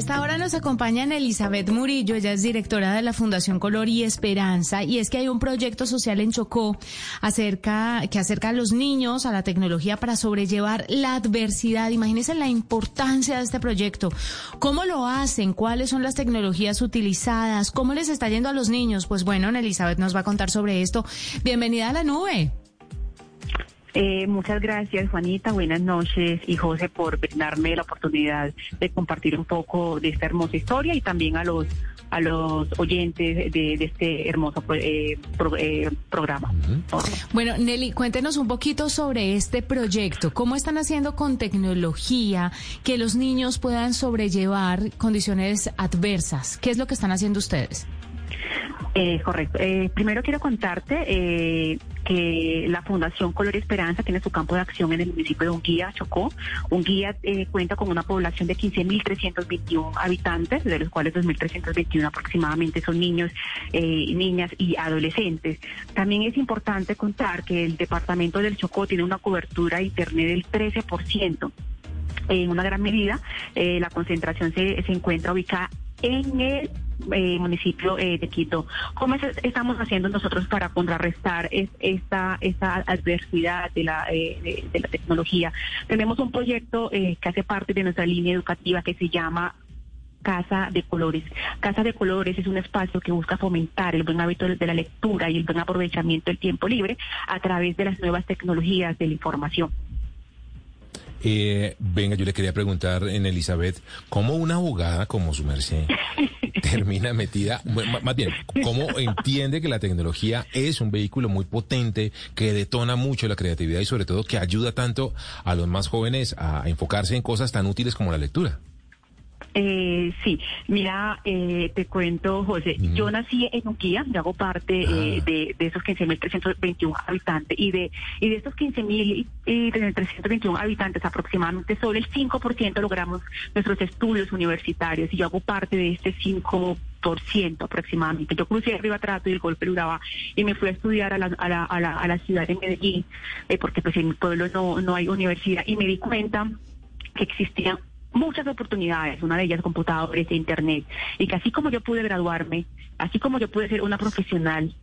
esta hora nos acompaña Elizabeth Murillo, ella es directora de la Fundación Color y Esperanza, y es que hay un proyecto social en Chocó acerca, que acerca a los niños a la tecnología para sobrellevar la adversidad. Imagínense la importancia de este proyecto. ¿Cómo lo hacen? ¿Cuáles son las tecnologías utilizadas? ¿Cómo les está yendo a los niños? Pues bueno, Elizabeth nos va a contar sobre esto. Bienvenida a la nube. Eh, muchas gracias, Juanita. Buenas noches y José por brindarme la oportunidad de compartir un poco de esta hermosa historia y también a los a los oyentes de, este hermoso eh, eh, programa. Bueno, Nelly, cuéntenos un poquito sobre este proyecto. ¿Cómo están haciendo con tecnología que los niños puedan sobrellevar condiciones adversas? ¿Qué es lo que están haciendo ustedes? Eh, correcto. Eh, primero quiero contarte eh, que la Fundación Color Esperanza tiene su campo de acción en el municipio de Unguía, Chocó. Unguía eh, cuenta con una población de 15.321 habitantes, de los cuales 2.321 aproximadamente son niños, niñas y adolescentes. También es importante contar que el departamento del Chocó tiene una cobertura de Internet del 13% en una gran medida la concentración se, se encuentra ubicada en el eh, municipio eh, de Quito. ¿Cómo estamos haciendo nosotros para contrarrestar esta, esta adversidad de la, eh, de, la tecnología? Tenemos un proyecto que hace parte de nuestra línea educativa que se llama Casa de Colores. Casa de Colores es un espacio que busca fomentar el buen hábito de la lectura y el buen aprovechamiento del tiempo libre a través de las nuevas tecnologías de la información. Eh, venga, yo le quería preguntar en Elizabeth, ¿cómo una abogada como su merced termina metida, más bien, cómo entiende que la tecnología es un vehículo muy potente, que detona mucho la creatividad y sobre todo que ayuda tanto a los más jóvenes a enfocarse en cosas tan útiles como la lectura? Eh, sí, mira, eh, te cuento, José, yo nací en Unquía, yo hago parte eh, ah. de, de, esos 15.321 habitantes y de y de estos 15.321 habitantes aproximadamente solo el 5% logramos nuestros estudios universitarios y yo hago parte de este 5% aproximadamente. Yo crucé arriba trato y el golpe Urabá y me fui a estudiar a la, a la, a la, a la ciudad de Medellín eh, porque pues en mi pueblo no, no hay universidad y me di cuenta que existían muchas oportunidades, una de ellas computadores e internet, y que así como yo pude graduarme, así como yo pude ser una profesional,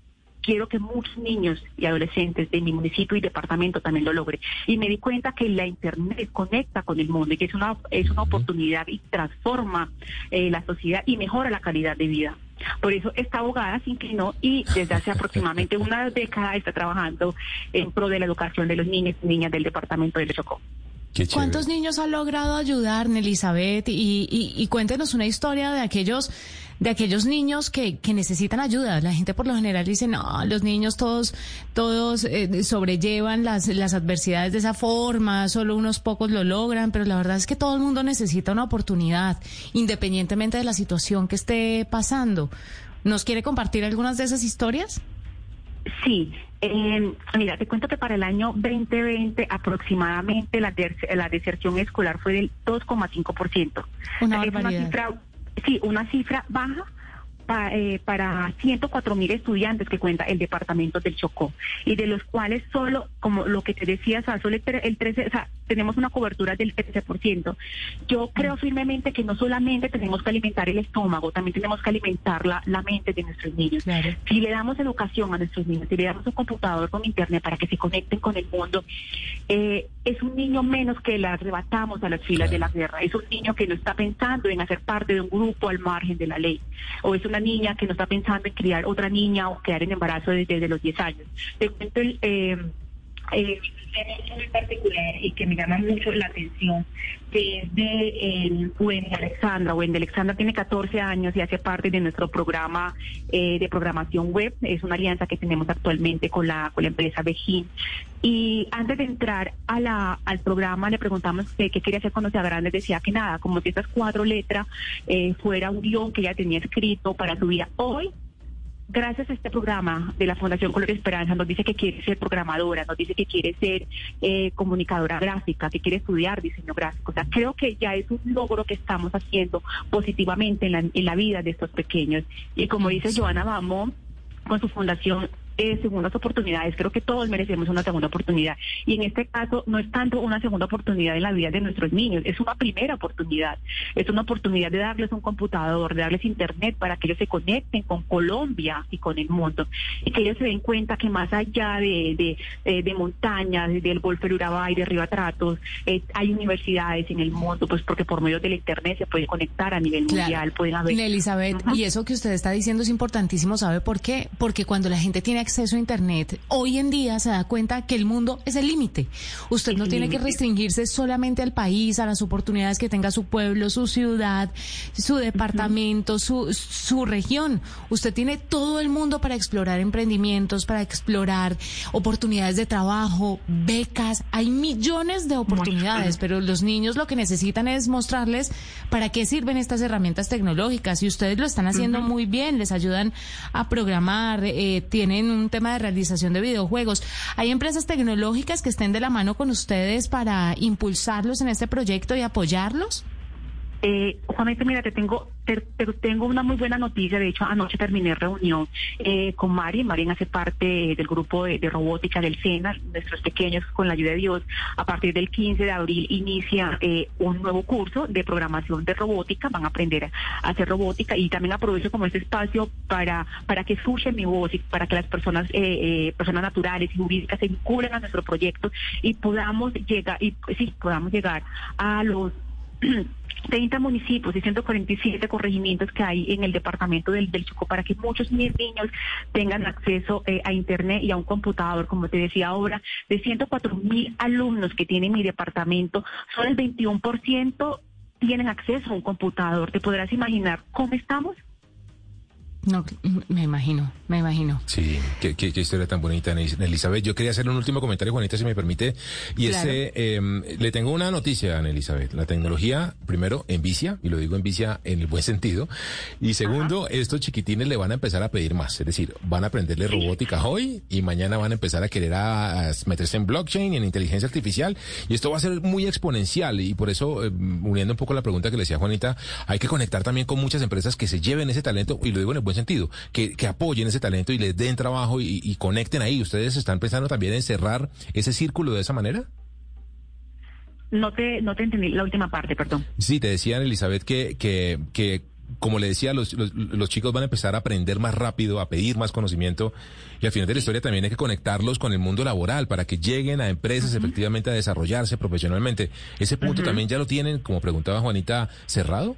quiero que muchos niños y adolescentes de mi municipio y departamento también lo logren. Y me di cuenta que la internet conecta con el mundo y que es una, es una oportunidad y transforma eh, la sociedad y mejora la calidad de vida. Por eso esta abogada se inclinó y desde hace aproximadamente una década está trabajando en pro de la educación de los niños y niñas del departamento de Chocó. ¿Cuántos niños ha logrado ayudar, Elizabeth? Y, y, cuéntenos una historia de aquellos de aquellos niños que, que necesitan ayuda. La gente por lo general dice, no, los niños todos, todos eh, sobrellevan las, las adversidades de esa forma, solo unos pocos lo logran, pero la verdad es que todo el mundo necesita una oportunidad, independientemente de la situación que esté pasando. ¿Nos quiere compartir algunas de esas historias? Sí, eh, mira, te cuento que para el año 2020 aproximadamente la, la deserción escolar fue del 2,5%. Una, una cifra, sí, una cifra baja eh, para 104 mil estudiantes que cuenta el departamento del Chocó y de los cuales solo, como lo que te decía, solo el 13, o sea, tenemos una cobertura del 13%. Yo creo mm. firmemente que no solamente tenemos que alimentar el estómago, también tenemos que alimentar la, la mente de nuestros niños. Si le damos educación a nuestros niños, si le damos un computador con internet para que se conecten con el mundo, eh, es un niño menos que le arrebatamos a las filas de la guerra. Es un niño que no está pensando en hacer parte de un grupo al margen de la ley. O es una niña que no está pensando en criar otra niña o quedar en embarazo desde, los 10 años. Te cuento el... Eh, eh, muy particular y que me llama mucho la atención, que es de el Wendy Alexandra. Wendy Alexandra tiene 14 años y hace parte de nuestro programa eh, de programación web. Es una alianza que tenemos actualmente con la, con la empresa Bejín. Y antes de entrar a al programa le preguntamos qué, quería hacer cuando sea grande. Decía que nada, como si estas cuatro letras eh, fuera un guion que ella tenía escrito para su vida. Hoy gracias a este programa de la Fundación Color Esperanza, nos dice que quiere ser programadora, nos dice que quiere ser eh, comunicadora gráfica, que quiere estudiar diseño gráfico. O sea, creo que ya es un logro que estamos haciendo positivamente en la, en la vida de estos pequeños. Y como dice Joana Bamo, con su fundación eh, segundas oportunidades. Creo que todos merecemos una segunda oportunidad. Y en este caso no es tanto una segunda oportunidad en la vida de nuestros niños, es una primera oportunidad. Es una oportunidad de darles un computador, de darles internet para que ellos se conecten con Colombia y con el mundo. Y que ellos se den cuenta que más allá de, de, eh, de montañas, del Golfo Urabá y de Río Atratos, eh, hay universidades en el mundo, pues porque por medio del internet se puede conectar a nivel mundial, pueden haber... Elizabeth, y eso que usted está diciendo es importantísimo, ¿sabe por qué? Porque cuando la gente tiene acceso a internet, hoy en día se da cuenta que el mundo es el límite. Usted no tiene que restringirse solamente al país, a las oportunidades que tenga su pueblo, su ciudad, su departamento, su, su región. Usted tiene todo el mundo para explorar emprendimientos, para explorar oportunidades de trabajo, becas. Hay millones de oportunidades, pero los niños lo que necesitan es mostrarles para qué sirven estas herramientas tecnológicas. Y ustedes lo están haciendo muy bien, les ayudan a programar, eh, tienen un tema de realización de videojuegos. ¿Hay empresas tecnológicas que estén de la mano con ustedes para impulsarlos en este proyecto y apoyarlos? Eh, Juanita, mira, te tengo, te, tengo una muy buena noticia. De hecho, anoche terminé reunión eh, con Mari. Mari hace parte del grupo de, robótica del SENA, nuestros pequeños, con la ayuda de Dios. A partir del 15 de abril inicia eh, un nuevo curso de programación de robótica. Van a aprender a hacer robótica y también aprovecho como este espacio para, para que escuchen mi voz y para que las personas, eh, eh personas naturales y jurídicas se vinculen a nuestro proyecto y podamos llegar, y sí, podamos llegar a los 30 municipios y 147 corregimientos que hay en el departamento del, del Chocó para que muchos niños tengan acceso eh, a Internet y a un computador, como te decía ahora, de 104 mil alumnos que tiene mi departamento, solo el 21% tienen acceso a un computador. ¿Te podrás imaginar cómo estamos? No, me imagino, me imagino. Sí, qué, historia tan bonita, Elizabeth. Yo quería hacer un último comentario, Juanita, si me permite. Y ese, em, le tengo una noticia, Ana Elizabeth. La tecnología, primero, envicia, y lo digo envicia en el buen sentido. Y segundo, estos chiquitines le van a empezar a pedir más. Es decir, van a aprenderle robótica hoy y mañana van a empezar a querer a, meterse en blockchain y en inteligencia artificial. Y esto va a ser muy exponencial. Y por eso, em, uniendo un poco la pregunta que le decía Juanita, hay que conectar también con muchas empresas que se lleven ese talento, y lo digo en el buen sentido, que, que apoyen ese talento y les den trabajo y, conecten ahí. ¿Ustedes están pensando también en cerrar ese círculo de esa manera? No te, no te entendí la última parte, perdón. Sí, te decían, Elizabeth, que, que, que como le decía, los, los, chicos van a empezar a aprender más rápido, a pedir más conocimiento y al final de la historia también hay que conectarlos con el mundo laboral para que lleguen a empresas efectivamente a desarrollarse profesionalmente. ¿Ese punto también ya lo tienen, como preguntaba Juanita, cerrado?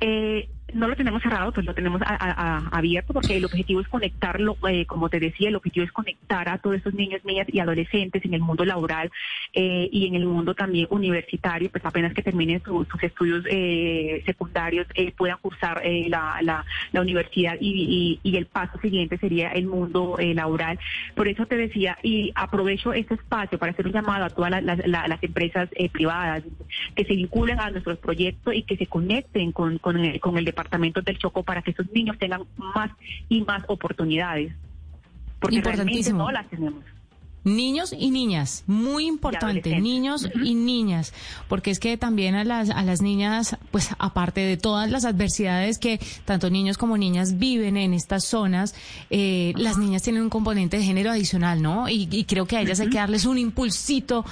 Eh, no lo tenemos cerrado, pues lo tenemos abierto porque el objetivo es conectarlo, eh, como te decía, el objetivo es conectar a todos esos niños, niñas y adolescentes en el mundo laboral eh, y en el mundo también universitario, pues apenas que terminen sus estudios eh, secundarios puedan cursar la, la, universidad y, el paso siguiente sería el mundo laboral. Por eso te decía, y aprovecho este espacio para hacer un llamado a todas las, las, empresas privadas que se vinculen a nuestros proyectos y que se conecten con, el, con el departamentos del Choco para que esos niños tengan más y más oportunidades. Porque realmente no las tenemos. Niños y niñas, muy importante, niños y niñas, porque es que también a las, a las niñas, pues aparte de todas las adversidades que tanto niños como niñas viven en estas zonas, eh, las niñas tienen un componente de género adicional, ¿no? Y, creo que a ellas hay que darles un impulsito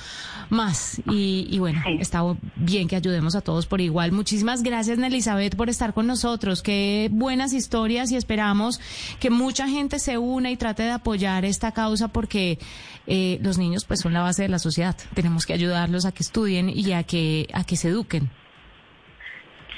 más. Y, y bueno, está bien que ayudemos a todos por igual. Muchísimas gracias, Elizabeth, por estar con nosotros. Qué buenas historias y esperamos que mucha gente se una y trate de apoyar esta causa porque eh, los niños pues son la base de la sociedad. Tenemos que ayudarlos a que estudien y a que, a que se eduquen.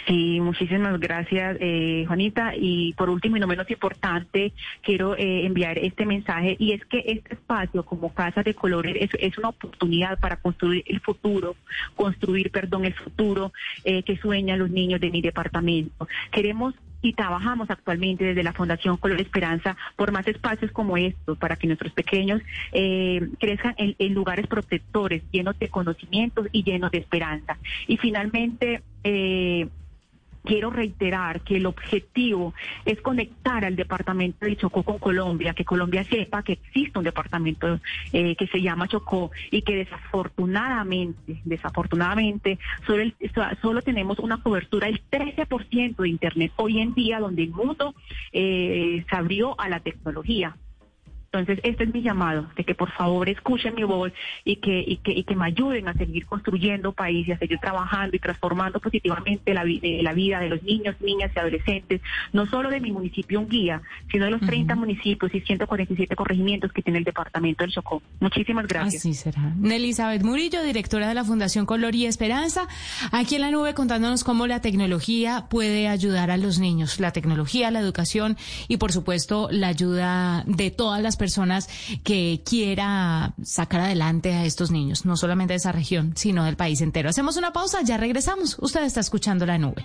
Sí, muchísimas gracias, eh, Juanita. Y por último y no menos importante, quiero eh, enviar este mensaje y es que este espacio como Casa de Colores es, es una oportunidad para construir el futuro, construir, perdón, el futuro eh, que sueñan los niños de mi departamento. Queremos y trabajamos actualmente desde la Fundación Color Esperanza por más espacios como estos para que nuestros pequeños eh, crezcan en, en, lugares protectores, llenos de conocimientos y llenos de esperanza. Y finalmente, eh, quiero reiterar que el objetivo es conectar al departamento de Chocó con Colombia, que Colombia sepa que existe un departamento eh, que se llama Chocó y que desafortunadamente, desafortunadamente, solo, tenemos una cobertura del 13% de Internet hoy en día, donde el mundo eh, se abrió a la tecnología. Entonces, este es mi llamado, de que por favor escuchen mi voz y que, y que, y que me ayuden a seguir construyendo país y a seguir trabajando y transformando positivamente la, la vida de los niños, niñas y adolescentes, no solo de mi municipio Unguía, sino de los 30 municipios y 147 corregimientos que tiene el departamento del Chocó. Muchísimas gracias. Así será. Elizabeth Murillo, directora de la Fundación Color y Esperanza, aquí en la nube contándonos cómo la tecnología puede ayudar a los niños, la tecnología, la educación y por supuesto la ayuda de todas las personas que quiera sacar adelante a estos niños, no solamente de esa región, sino del país entero. Hacemos una pausa, ya regresamos. Usted está escuchando la nube.